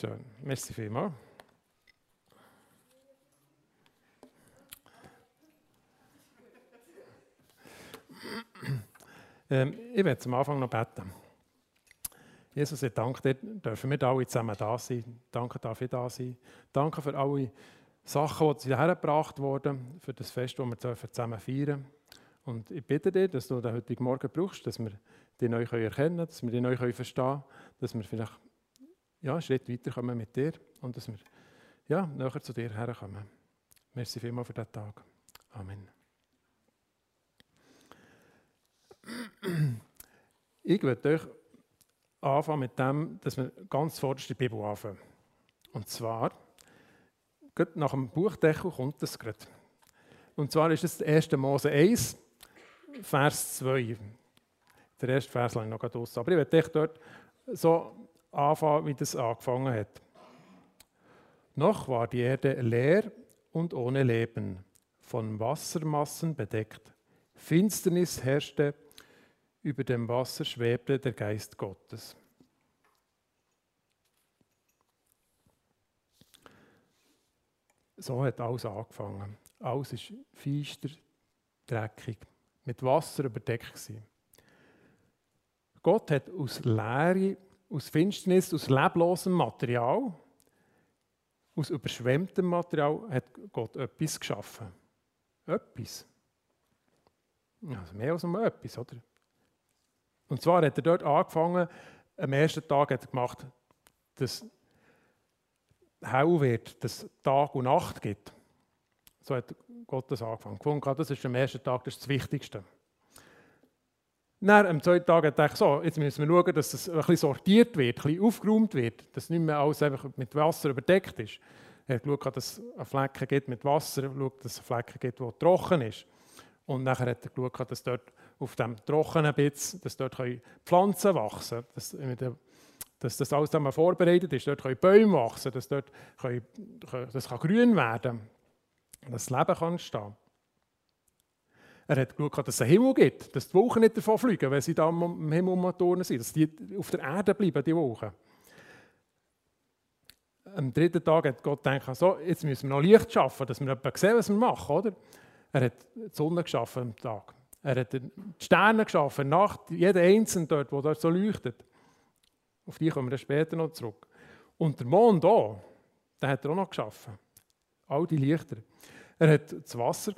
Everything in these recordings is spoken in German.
Schön. Merci vielmals. Ähm, ich werde zum Anfang noch beten. Jesus, ich danke dir, dürfen wir alle zusammen da sein. Danke, darf ich da sein. Danke für alle Sachen, die hergebracht wurden, für das Fest, das wir zusammen feiern. Und ich bitte dir, dass du den heutigen Morgen brauchst, dass wir dich neu erkennen können, dass wir dich neu verstehen können, dass wir vielleicht ja, einen Schritt weiterkommen mit dir und dass wir ja, näher zu dir herkommen. Merci vielmals für diesen Tag. Amen. Ich würde euch anfangen mit dem, dass wir ganz vorderst die Bibel anfangen. Und zwar, nach dem Buchdeckel kommt das gerade. Und zwar ist es 1. Mose 1, Vers 2. Der erste Vers ich noch aus. Aber ich werde echt dort so anfangen, wie das angefangen hat. Noch war die Erde leer und ohne Leben, von Wassermassen bedeckt. Finsternis herrschte über dem Wasser schwebte der Geist Gottes. So hat alles angefangen. Alles ist feister, dreckig, mit Wasser überdeckt. Gewesen. Gott hat aus Leere, aus Finsternis, aus leblosem Material, aus überschwemmtem Material, hat Gott etwas geschaffen. Etwas. Also mehr als nur etwas, oder? Und zwar hat er dort angefangen, am ersten Tag hat er gemacht, dass hell wird, dass Tag und Nacht gibt. So hat Gott das angefangen. Gefunden, das ist am ersten Tag das, ist das Wichtigste. Dann, am zweiten Tag er gedacht, so, jetzt müssen wir schauen, dass bisschen sortiert wird, ein bisschen aufgeräumt wird, dass nicht mehr alles einfach mit Wasser überdeckt ist. Er hat geschaut, dass es Flecken gibt mit Wasser, geschaut, dass es Flecken gibt, wo trocken ist. Und nachher hat er geschaut, dass dort auf dem trockenen Bitz, dass dort Pflanzen wachsen können, dass, das alles vorbereitet ist. Dort können Bäume wachsen, dass dort können, das kann grün werden kann, dass das Leben kann entstehen Er hat geschaut, dass es einen Himmel gibt, dass die Wolken nicht davon fliegen, wenn sie da im Himmel umturnen sind, dass die auf der Erde bleiben, die Wolken. Am dritten Tag hat Gott gedacht, so, jetzt müssen wir noch Licht schaffen, dass wir sehen, was wir machen. Oder? Er hat die Sonne geschaffen am Tag. Er hat die Sterne geschaffen, Nacht, jeder einzelne dort, wo dort so leuchtet. Auf die kommen wir später noch zurück. Und der Mond hier, den hat er auch noch geschaffen. All die Lichter. Er hat das Wasser,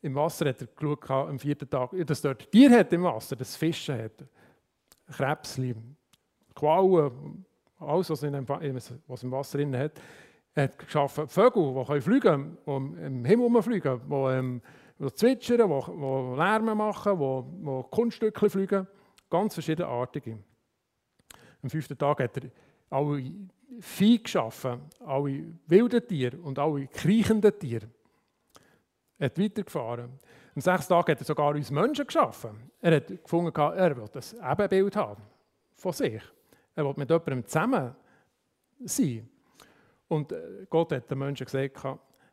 im Wasser hat er geschaut am vierten Tag, dass dort Tier hat im Wasser, das Fischen hat. Krebsli, Quallen, alles, was, in was im Wasser drin hat. Er hat geschaffen Vögel, die fliegen können, die im Himmel rumfliegen, die ähm, die zwitschern, die, die Lärm machen, die, die Kunststücke fliegen. Ganz verschiedenartige. Am fünften Tag hat er alle Vieh geschaffen, alle wilden Tiere und alle kriechenden Tiere. Er hat weitergefahren. Am sechsten Tag hat er sogar uns Menschen geschaffen. Er hat gefunden, er will das Ebenbild haben von sich. Er will mit jemandem zusammen sein. Und äh, Gott hat den Menschen gesagt,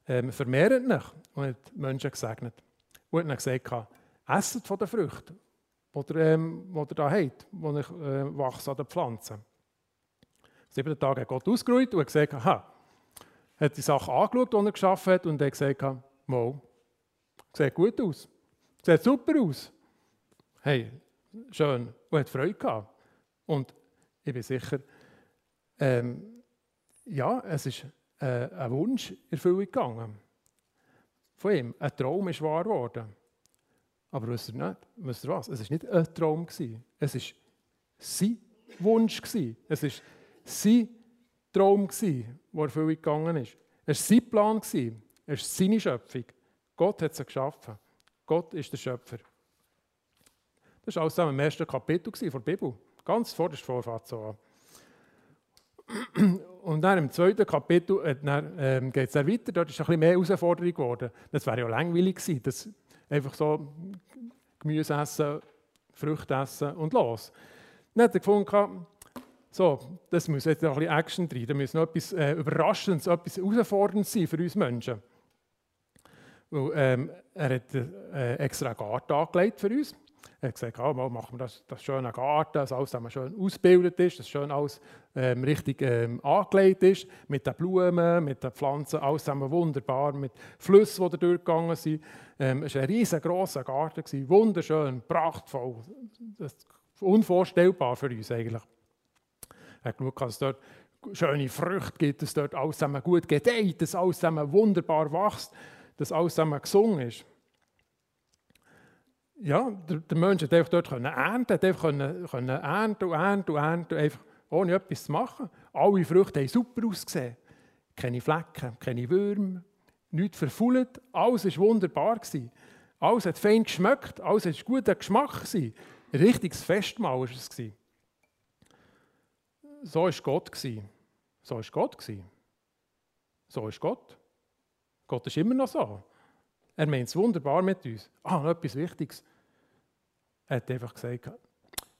ähm, vermehrt euch und hat die Menschen gesegnet. Und hat dann gesagt, esset von den Früchten, die ihr, ähm, die ihr da habt, die ich, äh, wachsen an den Pflanzen. Sieben Tage hat Gott ausgeruht und hat gesagt, aha, hat die Sache angeschaut, die er geschaffen hat und hat gesagt, wow, sieht gut aus, sieht super aus. Hey, schön. Und hat Freude gehabt. Und ich bin sicher, ähm, ja, es ist äh, ein Wunsch in Erfüllung gegangen. Von ihm. Ein Traum ist wahr geworden. Aber wisst ihr, nicht, wisst ihr was? Es war nicht ein Traum. Gewesen. Es war sein Wunsch. Gewesen. Es war sein Traum, der in Erfüllung gegangen ist. Es war sein Plan. Gewesen. Es ist seine Schöpfung. Gott hat sie geschaffen. Gott ist der Schöpfer. Das war alles im ersten Kapitel der Bibel. Ganz vor der Vorfahrt so. Und dann im zweiten Kapitel äh, ähm, geht es weiter, dort ist ein bisschen mehr Herausforderung geworden. Das wäre ja langweilig gewesen, das einfach so Gemüse essen, Früchte essen und los. Dann hat er gefunden, so, das muss jetzt noch ein bisschen Action drin, da muss noch etwas äh, Überraschendes, etwas Herausforderndes sein für uns Menschen. Weil, ähm, er hat äh, extra einen Garten angelegt für uns. Er hat gesagt, oh, machen wir das, das schöne Garten, dass alles schön ausgebildet ist, dass schön alles ähm, richtig ähm, angelegt ist, mit den Blumen, mit den Pflanzen, alles wunderbar, mit Flüssen, die da durchgegangen sind. Ähm, es war ein riesengroßer Garten, gewesen, wunderschön, prachtvoll, unvorstellbar für uns eigentlich. Er hat geschaut, dass es dort schöne Früchte gibt, dass dort alles gut gedeiht, dass alles wunderbar wächst, dass alles zusammen gesungen ist ja, der, der Mensch hat einfach dort können ernten, hat einfach können, können ernten und ernten und ernten, einfach ohne etwas zu machen. Alle Früchte haben super ausgesehen. Keine Flecken, keine Würmer, nichts verfault. Alles war wunderbar. Gewesen. Alles hat fein geschmeckt, alles hat guter Geschmack. Gewesen. Ein richtiges Festmahl war es. Gewesen. So war Gott. Gewesen. So war Gott. Gewesen. So ist Gott. Gott ist immer noch so. Er meint es wunderbar mit uns. Ah, noch etwas Wichtiges. Er hat einfach gesagt,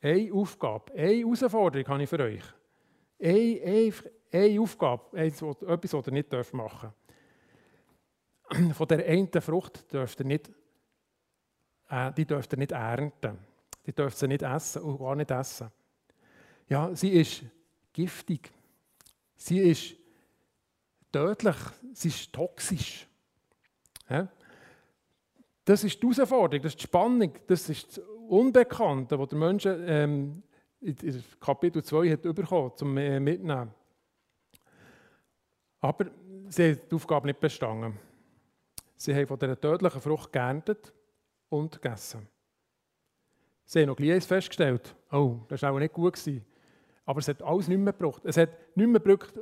eine Aufgabe, eine Herausforderung habe ich für euch. Eine, eine, eine Aufgabe, etwas, was ihr nicht machen dürft. Von der einen Frucht dürft ihr nicht, äh, die dürft ihr nicht ernten. Die dürft ihr nicht essen und gar nicht essen. Ja, sie ist giftig. Sie ist tödlich. Sie ist toxisch. Ja? Das ist die Herausforderung, das ist die Spannung, das ist das Unbekannte, das der Mensch ähm, in Kapitel 2 hat bekommen zum äh, Mitnehmen. Aber sie haben die Aufgabe nicht bestanden. Sie haben von dieser tödlichen Frucht geerntet und gegessen. Sie haben noch gleich festgestellt, oh, das war auch nicht gut. Gewesen. Aber es hat alles nicht mehr gebracht. Es hat nicht mehr gebracht,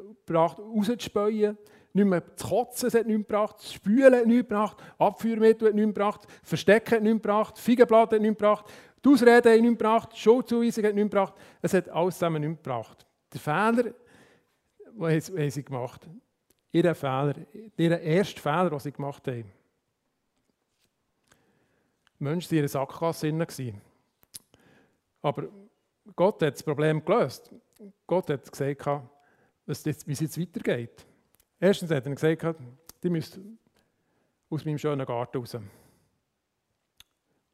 rauszuspäuen, nicht mehr zu kotzen, es hat nichts gebracht, zu spülen hat nichts gebracht, Abführmittel hat nichts gebracht, Verstecken hat nichts gebracht, Feigenblatt hat nichts gebracht, die Ausrede hat nichts gebracht, Schuldzuweisung hat nichts gebracht. Es hat alles zusammen nichts gebracht. Der Fehler, den sie gemacht haben, ihr Fehler, ihr erster Fehler, den sie gemacht haben. Die Menschen waren in einer Sackgasse. Aber Gott hat das Problem gelöst. Gott hat gesagt, wie es jetzt weitergeht. Erstens hat er gesagt, die müssen aus meinem schönen Garten raus.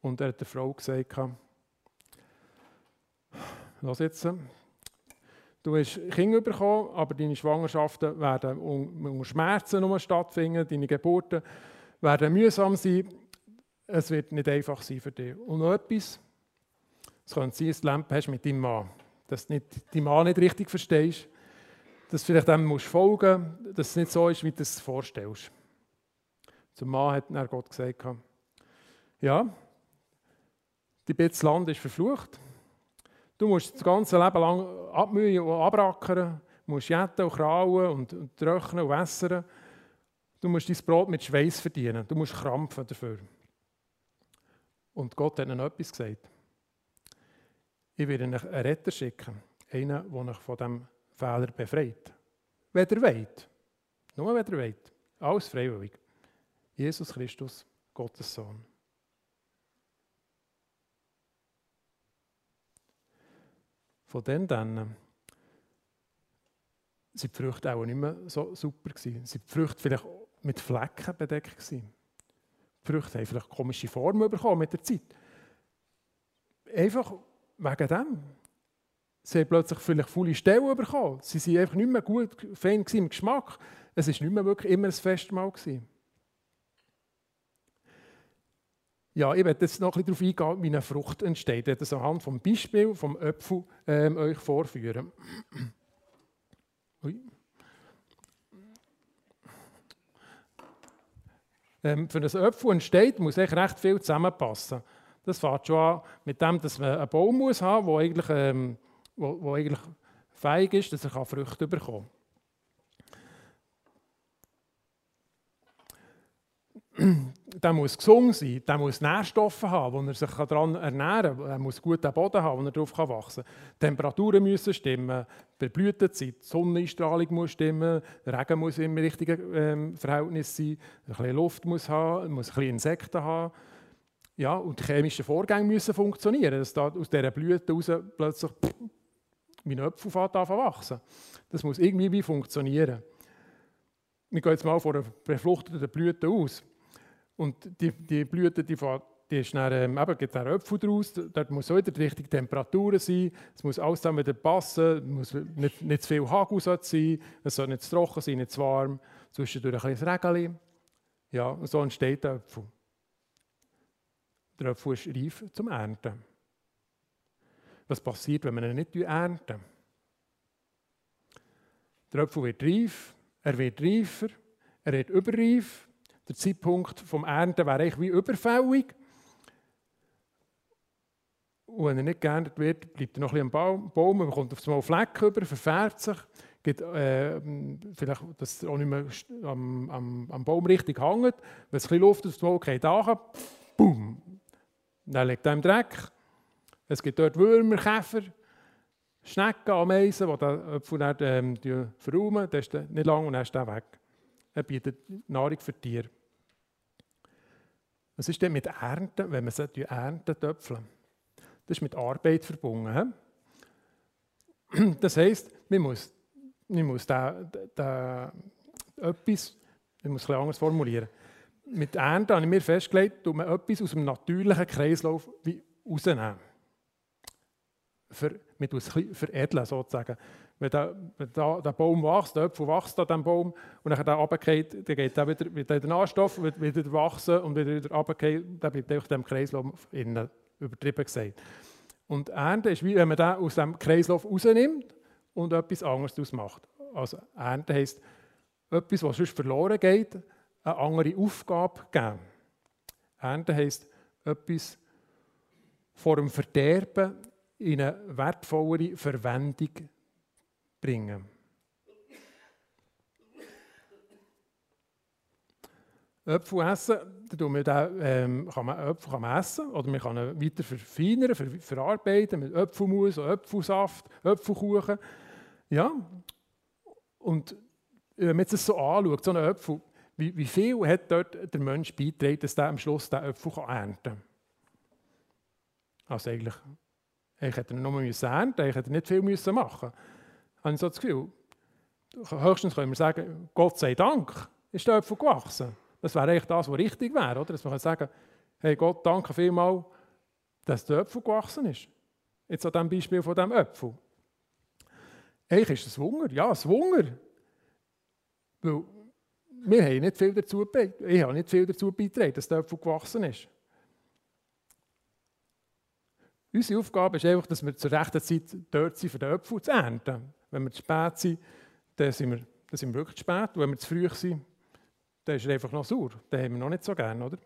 Und er hat der Frau gesagt, los jetzt, du hast Kinder bekommen, aber deine Schwangerschaften werden unter Schmerzen stattfinden, deine Geburten werden mühsam sein, es wird nicht einfach sein für dich. Und noch etwas, es könnte sein, dass du Lampe hast mit deinem Mann, dass du deinen Mann nicht richtig verstehst, dass du vielleicht dem musst folgen musst, dass es nicht so ist, wie du es vorstellst. Zum Mann hat dann Gott gesagt, ja, die bisschen Land ist verflucht. Du musst das ganze Leben lang abmühen und abrackern, du musst jetten und krauen und, und trocknen und wässern. Du musst dein Brot mit Schweiß verdienen, du musst krampfen dafür. Und Gott hat ihnen etwas gesagt. Ich werde euch einen Retter schicken, einen, der euch von diesem Fehler befreit. Wenn ihr wollt. Nur wenn ihr wollt. Alles freiwillig. Jesus Christus, Gottes Sohn. Von dem dann sind die Früchte auch nicht mehr so super gewesen. Sind die Früchte vielleicht mit Flecken bedeckt. Die Früchte haben vielleicht komische Formen bekommen mit der Zeit. Einfach wegen dem. Sie haben plötzlich vielleicht volle Stellen bekommen. Sie waren einfach nicht mehr gut fein im Geschmack. Es war nicht mehr wirklich immer ein Festmahl. Ja, ich werde jetzt noch ein bisschen darauf eingehen, wie eine Frucht entsteht. Ich werde das anhand vom Beispiel vom Äpfel ähm, euch vorführen. Ähm, für ein Äpfel entsteht, muss echt recht viel zusammenpassen. Das fängt schon an mit dem, dass man einen Baum muss haben muss, der eigentlich, ähm, wo, wo eigentlich fähig ist, dass er Früchte bekommen kann. der muss gesund sein, der muss Nährstoffe haben, wo er sich daran ernähren kann. Er muss guten Boden haben, wo er darauf wachsen kann. Die Temperaturen müssen stimmen, die Blütezeit, die Sonneneinstrahlung muss stimmen, der Regen muss im richtigen ähm, Verhältnis sein, ein bisschen Luft muss haben, muss ein bisschen Insekten haben. Ja, und die chemischen Vorgänge müssen funktionieren, dass da aus dieser Blüte raus plötzlich wie ein Apfel wachsen Das muss irgendwie funktionieren. Wir gehen jetzt mal von einer befruchteten Blüte aus. Und die, die Blüte die fängt die ist dann, ähm, eben, gibt dann Äpfel daraus, dort muss wieder die richtige Temperatur sein, es muss alles zusammen wieder passen, es muss nicht, nicht zu viel Hagel sein, es soll nicht zu trocken sein, nicht zu warm, zwischendurch ein kleines Rägeli. Ja, und so entsteht der Apfel. Der Apfel ist reif zum Ernten. Was passiert, wenn man ihn nicht ernten? Der Apfel wird reif, er wird reifer, er wird überreif. Der Zeitpunkt vom Ernten wäre eigentlich wie überfällig. Und wenn er nicht geerntet wird, bleibt er noch ein bisschen am Baum, man kommt auf einmal Fleck über, verfärbt sich, gibt, äh, vielleicht, dass er auch nicht mehr am, am, am Baum richtig hängt. Wenn es ein bisschen Luft aufs Mal geht, boom, dann liegt er im Dreck. Es gibt dort Würmer, Käfer, Schnecken, Ameisen, die den Apfel dann ähm, verräumen. Das ist nicht lang und dann ist er weg. Er bietet Nahrung für Tiere. Was ist denn mit Ernten, wenn man sie ernten, die? Das ist mit Arbeit verbunden. Das heisst, man muss, man muss da, da, etwas, ich muss es anders formulieren. Mit Ernten habe ich mir festgelegt, dass man etwas aus dem natürlichen Kreislauf rausnehmen. Für, man es veredeln, sozusagen. Wenn der, wenn der, der Baum wächst, der Apfel wächst an diesem Baum und dann runtergeht, dann geht er wieder, wieder der Nährstoff wird wieder wachsen und wieder, wieder runtergeht, dann bleibt in diesem Kreislauf innen übertrieben gesagt. Und Ernte ist wie wenn man den aus dem Kreislauf rausnimmt und etwas anderes daraus macht. Also Ernte heisst, etwas, was sonst verloren geht, eine andere Aufgabe geben. Ernte heisst, etwas vor dem Verderben in eine wertvollere Verwendung bringen. Äpfel essen, den, ähm, kann man Äpfel kann man essen oder man kann ihn weiter verfeinern, ver verarbeiten mit Äpfelmus, Äpfelsaft, Äpfelkuchen. Ja, und wenn man jetzt so anschaut, so einen Äpfel, wie, wie viel hat dort der Mensch beigetragen, dass er am Schluss den Äpfel ernten kann? Also eigentlich, eigentlich hätte nur müssen ernten, eigentlich hätte nicht viel müssen machen. Habe ich so das Gefühl. Höchstens können wir sagen, Gott sei Dank ist der Äpfel gewachsen. Das wäre eigentlich das, was richtig wäre, oder? Dass man sagen hey Gott, danke vielmals, dass der Äpfel gewachsen ist. Jetzt an diesem Beispiel von diesem Äpfel. Eigentlich ist es Wunder, ja, es Wunder. Weil wir haben nicht viel dazu. Ich habe nicht viel dazu beigetragen, dass der Äpfel gewachsen ist. Unsere Aufgabe ist einfach, dass wir zur rechten Zeit dort sind, für den Äpfel zu ernten. Wenn wir zu spät sind, dann sind wir, dann sind wir wirklich zu spät. Und wenn wir zu früh sind, dann ist er einfach noch sauer. Den haben wir noch nicht so gern, oder?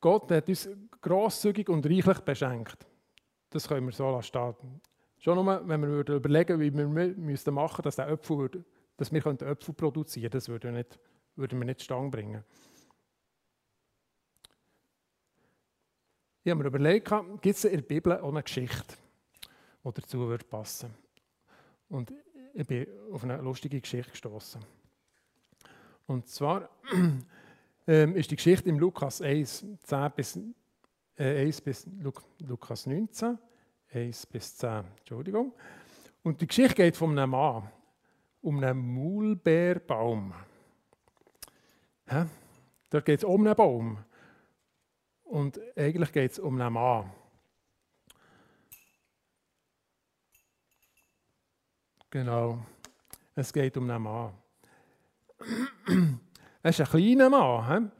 Gott hat uns grosszügig und reichlich beschenkt. Das können wir so stehen. Schon nur, wenn wir überlegen wie wir müssten machen dass, der Äpfel würde, dass wir Äpfel produzieren könnten, das würden wir nicht, würden wir nicht Stange bringen. Ich habe mir überlegt, gibt es in der Bibel auch eine Geschichte, die dazu passen würde Und ich bin auf eine lustige Geschichte gestoßen. Und zwar ähm, ist die Geschichte im Lukas 1, 10 bis, äh, 1 bis Lukas 19, 1 bis 10, Entschuldigung. Und die Geschichte geht von einem Mann, um einen Maulbeerbaum. Ja? Dort geht es um einen Baum. Und eigentlich geht es um einen Mann. Genau. Es geht um einen Mann. Er ist ein kleiner Mann.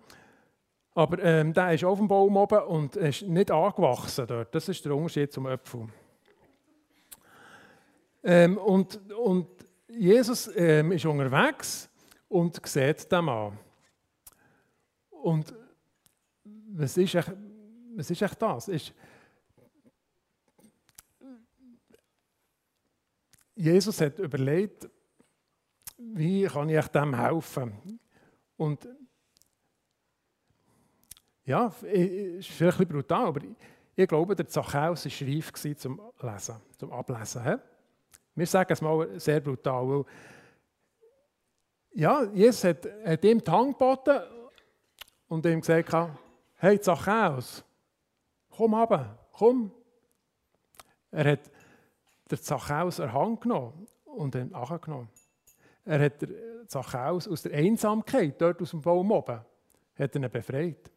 Aber ähm, der ist auf dem Baum oben und ist nicht angewachsen dort. Das ist der Unterschied zum Apfel. Ähm, und, und Jesus ähm, ist unterwegs und sieht den Mann. Und was ist echt, was ist echt das? Ist, Jesus hat überlegt, wie kann ich dem helfen? Und ja, es ist ein brutal, aber ich glaube, der Zachäus war reif zum Lesen, zum Ablesen. Wir sagen es mal sehr brutal, weil ja, Jesus hat, hat ihm die Hand geboten und ihm gesagt, hey Zachäus, komm runter, komm. Er hat der Zachäus er Hand genommen und ihn angenommen. Er hat Zachäus aus der Einsamkeit, dort aus dem Baum oben, hat ihn befreit.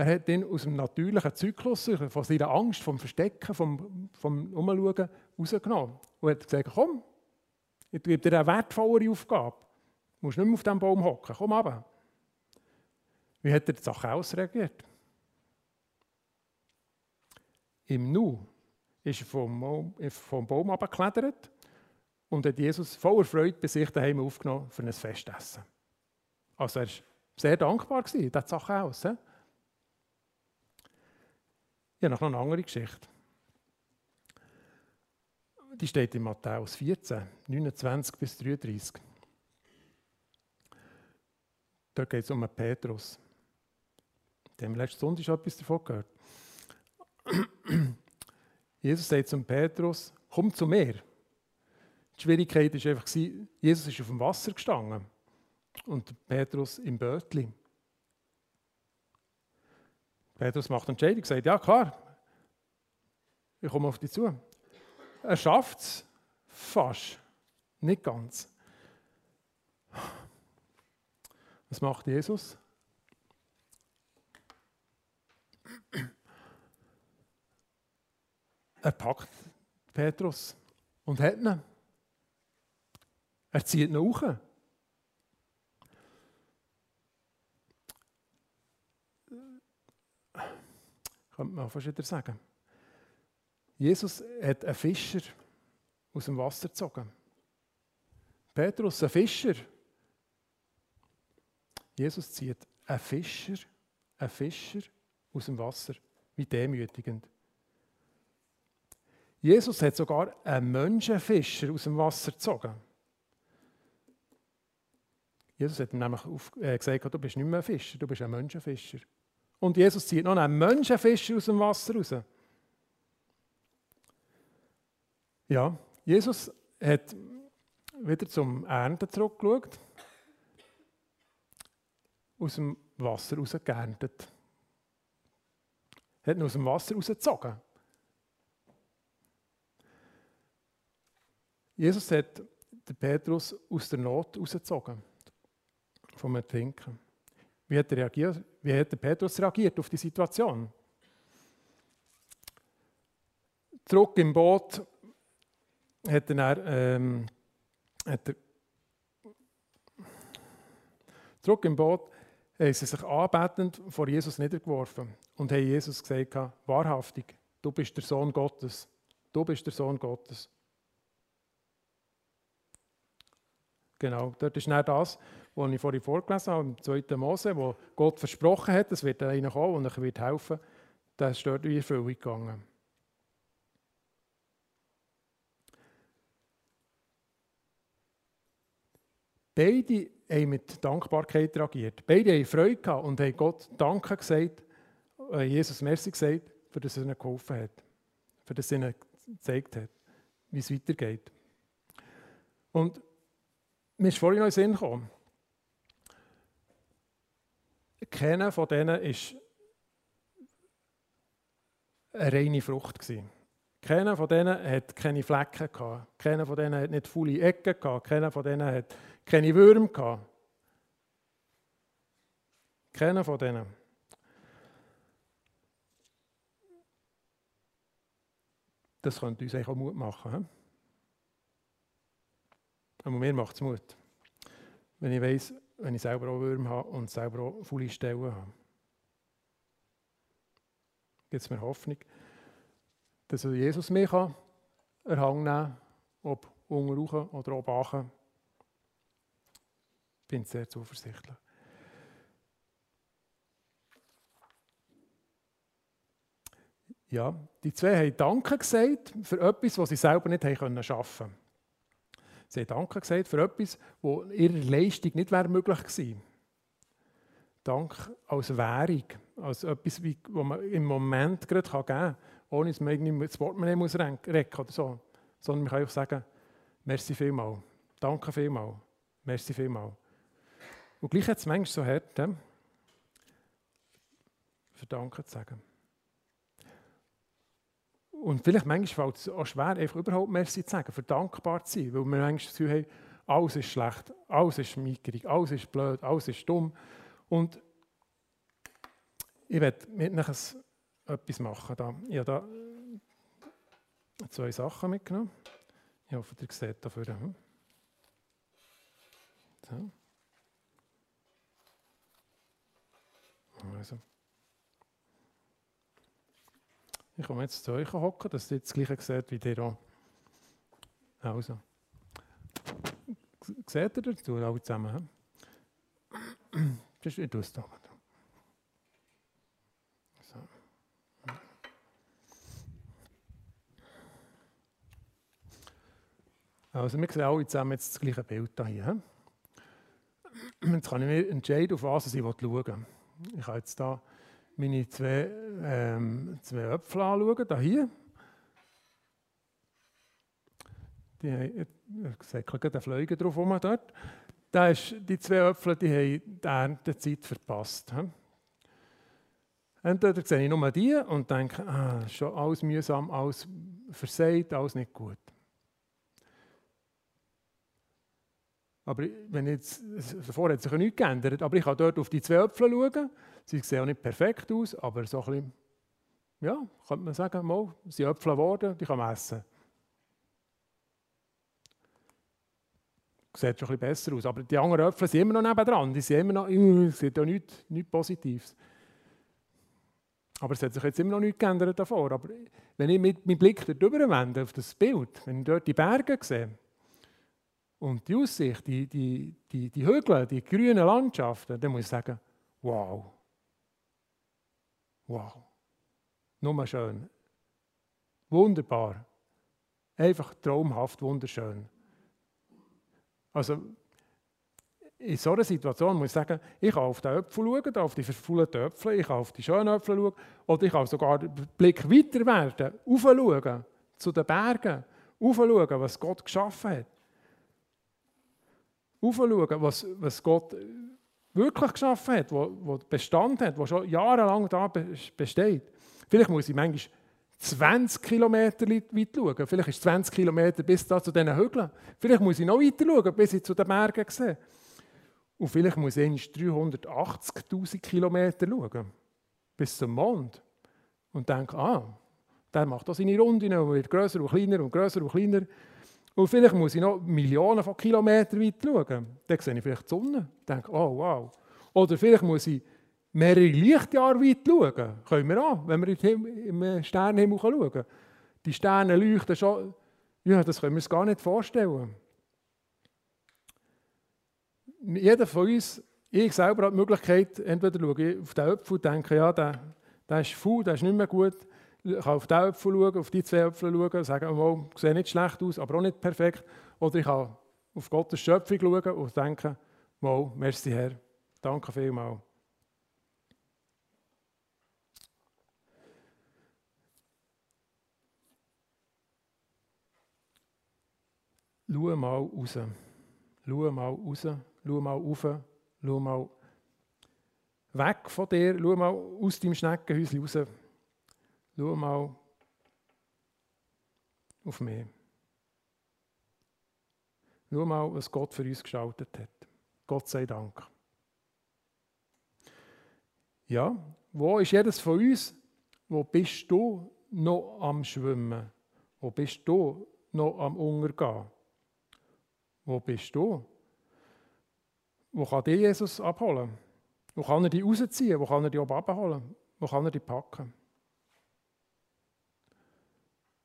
Er hat ihn aus dem natürlichen Zyklus, von seiner Angst, vom Verstecken, vom, vom Umschauen rausgenommen. Und hat gesagt, komm, ich gebe dir eine wertvollere Aufgabe. Du musst nicht mehr auf diesem Baum hocken, komm runter. Wie hat er die Sache ausreagiert? Im Nu ist er vom, vom Baum abgeklettert und hat Jesus voller Freude bei sich daheim aufgenommen für ein Festessen. Also er war sehr dankbar, gewesen, das Sache aus. He? Ich habe noch eine andere Geschichte. Die steht in Matthäus 14, 29 bis 33. Dort geht es um Petrus. Dem letzten Sonntag schon etwas davon gehört. Jesus sagt zum Petrus: Komm zu mir. Die Schwierigkeit war einfach, Jesus ist auf dem Wasser gestanden und Petrus im Bötli. Petrus macht eine Entscheidung, sagt, ja klar, ich komme auf dich zu. Er schafft es fast, nicht ganz. Was macht Jesus? Er packt Petrus und hat ihn. Er zieht ihn hoch. Könnte man fast wieder sagen. Jesus hat einen Fischer aus dem Wasser gezogen. Petrus, ein Fischer. Jesus zieht einen Fischer, einen Fischer aus dem Wasser. Wie demütigend. Jesus hat sogar einen Menschenfischer aus dem Wasser gezogen. Jesus hat ihm nämlich äh, gesagt, du bist nicht mehr ein Fischer, du bist ein Menschenfischer. Und Jesus zieht noch einen Menschenfisch aus dem Wasser raus. Ja, Jesus hat wieder zum Ernten zurückgeschaut, aus dem Wasser raus geerntet. Hat ihn aus dem Wasser rausgezogen. Jesus hat den Petrus aus der Not rausgezogen, vom Ertrinken. Wie hat, er reagiert? Wie hat der Petrus reagiert auf die Situation? Zurück im Boot hat er, ähm, hat er zurück im Boot haben sie sich anbetend vor Jesus niedergeworfen und haben Jesus gesagt, wahrhaftig, du bist der Sohn Gottes. Du bist der Sohn Gottes. Genau, dort ist nicht das, was ich vorhin vorgelesen habe, im 2. Mose, wo Gott versprochen hat, es wird einer kommen und er wird helfen, das ist dort in Erfüllung gegangen. Beide haben mit Dankbarkeit reagiert. Beide haben Freude gehabt und haben Gott Danke gesagt, äh, Jesus Merci gesagt, für das er ihnen geholfen hat, für das er ihnen gezeigt hat, wie es weitergeht. Und mir ist vorhin noch in den Sinn gekommen, keiner von denen war eine reine Frucht. Keiner von denen hat keine Flecken gehabt. Keiner von denen hat nicht volle Ecken gehabt. Keiner von denen hat keine Würmer gehabt. Keiner von denen. Das könnte uns auch Mut machen. Aber mir macht es Mut. Wenn ich weiss, wenn ich selber auch Würmer habe und selber auch volle Stellen habe. Gibt es mir Hoffnung, dass Jesus mich kann erhangen kann, ob unten oder oben achen. Ich bin sehr zuversichtlich. Ja, die zwei haben Danke gesagt für etwas, was sie selber nicht schaffen konnten. Sie haben Danke gesagt für etwas, wo ihrer Leistung nicht wäre möglich gewesen. Dank als Währung, als etwas, was man im Moment gerade geben kann, ohne dass man das Portemonnaie muss recken oder so. Sondern man kann auch sagen, merci vielmal, danke vielmal, merci vielmal. Und gleich hat es manchmal so hart, für Danke zu sagen. Und vielleicht manchmal fällt es auch schwer, einfach überhaupt Merci zu sagen, für dankbar zu sein, weil wir manchmal das Gefühl haben, alles ist schlecht, alles ist mickerig, alles ist blöd, alles ist dumm. Und ich werde mit euch etwas machen. Da. Ich habe da zwei Sachen mitgenommen. Ich hoffe, ihr seht dafür. Hm? So. Also. Ich komme jetzt zu euch hocken, dass ihr das gleiche seht wie ihr auch. Also. Seht ihr dazu alle zusammen? Das ist, da. So. Also wir sehen alle zusammen jetzt das gleiche Bild hier. Jetzt kann ich mir entscheiden, auf was ich schauen will. Ich habe jetzt hier meine zwei, ähm, zwei Äpfel anschauen, da hier. Die haben, ich sehe den Fliegen drauf rum dort. Da ist, die zwei Äpfel die haben die Erntezeit verpasst. Entweder sehe ich nur die und denke, ah, schon alles mühsam, alles versagt, alles nicht gut. Aber wenn jetzt, davor hat sich ja nichts geändert, aber ich kann dort auf die zwei Äpfel schauen. Sie sehen auch nicht perfekt aus, aber so ein bisschen, ja, könnte man sagen, mal, sie sind Äpfel geworden, die kann man essen. Sieht schon ein bisschen besser aus. Aber die anderen Äpfel sind immer noch nebendran. Die sind immer noch, es sieht ja nichts, nichts Positives. Aber es hat sich jetzt immer noch nichts geändert davor. Aber wenn ich mit meinen Blick darüber wende, auf das Bild, wenn ich dort die Berge sehe, und die Aussicht, die, die, die, die Hügel, die grünen Landschaften, dann muss ich sagen, wow. Wow. Nur schön. Wunderbar. Einfach traumhaft wunderschön. Also, in so einer Situation muss ich sagen, ich kann auf den Äpfel schauen, auf die verfaulten Äpfel, ich kann auf die schönen Äpfel schauen, oder ich kann sogar den Blick weiter werden, aufschauen, zu den Bergen, aufschauen, was Gott geschaffen hat aufschauen, was, was Gott wirklich geschaffen hat, wo, Bestand hat, wo schon jahrelang da besteht. Vielleicht muss ich manchmal 20 Kilometer weit schauen. Vielleicht ist es 20 Kilometer bis da zu diesen Hügeln. Vielleicht muss ich noch weiter schauen, bis ich zu den Bergen sehe. Und vielleicht muss ich 380.000 Kilometer schauen, bis zum Mond. Und denke, ah, der macht da seine Runde und wird größer und kleiner und größer und kleiner. Und vielleicht muss ich noch Millionen von Kilometern weit schauen. Dann sehe ich vielleicht die Sonne. denke, oh wow. Oder vielleicht muss ich mehrere Lichtjahre weit schauen. Können wir auch, wenn wir im Sternenhimmel schauen. Die Sterne leuchten schon, ja, das können wir uns gar nicht vorstellen. Jeder von uns, ich selber habe die Möglichkeit, entweder schaue ich auf den Apfel und denke, ja, der, der ist faul, der ist nicht mehr gut. Ich kann auf die Äpfel schauen, auf die zwei Äpfel schauen und sagen, oh, sieht nicht schlecht aus, aber auch nicht perfekt. Oder ich kann auf Gottes Schöpfung schauen und denken, wow, merci Herr, danke vielmals. Schau mal raus. Schau mal raus. Schau mal rauf. Schau mal weg von dir. Schau mal aus deinem Schneckenhäuschen raus. Schau mal auf mich. Schau mal, was Gott für uns gestaltet hat. Gott sei Dank. Ja, wo ist jedes von uns? Wo bist du noch am Schwimmen? Wo bist du noch am Untergehen? Wo bist du? Wo kann dich Jesus abholen? Wo kann er dich rausziehen? Wo kann er dich abholen? Wo kann er dich packen?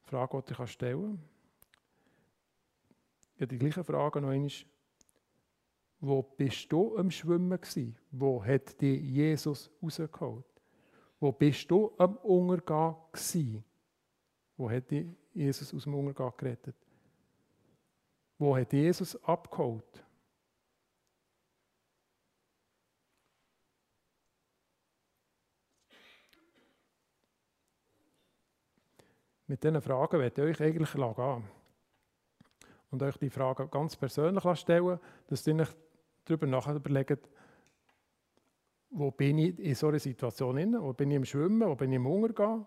Frage, die ich stellen kann. Ja, die gleiche Frage noch einmal. Wo bist du am Schwimmen gewesen? Wo hat dich Jesus rausgeholt? Wo bist du am Untergehen gewesen? Wo hat dich Jesus aus dem Untergehen gerettet? Wo hat Jesus abgeholt? Mit diesen Fragen werde ich euch eigentlich gehen und euch die Fragen ganz persönlich stellen, dass ihr euch darüber nachher überlegt, wo bin ich in so einer Situation drin, wo bin ich im Schwimmen, wo bin ich im Hunger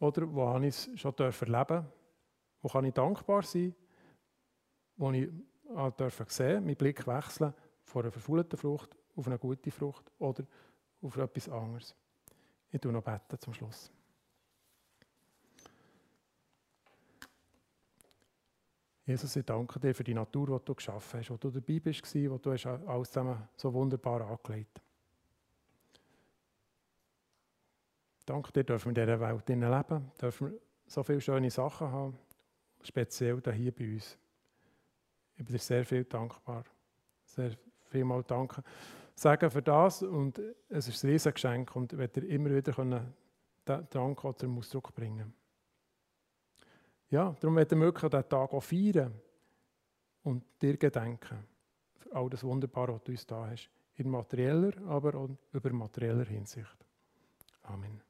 oder wo habe ich es schon erleben? Wo kann ich dankbar sein, wo ich dürfen sehen, meinen Blick wechseln von einer verfaulten Frucht auf eine gute Frucht oder auf etwas anderes. Ich tue noch beten zum Schluss. Jesus, ich danke dir für die Natur, die du geschaffen hast, wo du dabei bist, wo du hast alles zusammen so wunderbar angelegt Danke dir, dürfen wir in dieser Welt leben, dürfen wir so viele schöne Sachen haben, speziell hier bei uns. Ich bin dir sehr viel dankbar. Sehr viel mal danke. Sagen für das und es ist ein Riesengeschenk und werde dir immer wieder können, Dank oder Ausdruck bringen ja, darum werden wir diesen Tag auch feiern und dir gedenken. Für all das Wunderbare, was du uns da hast. In materieller, aber auch über materieller Hinsicht. Amen.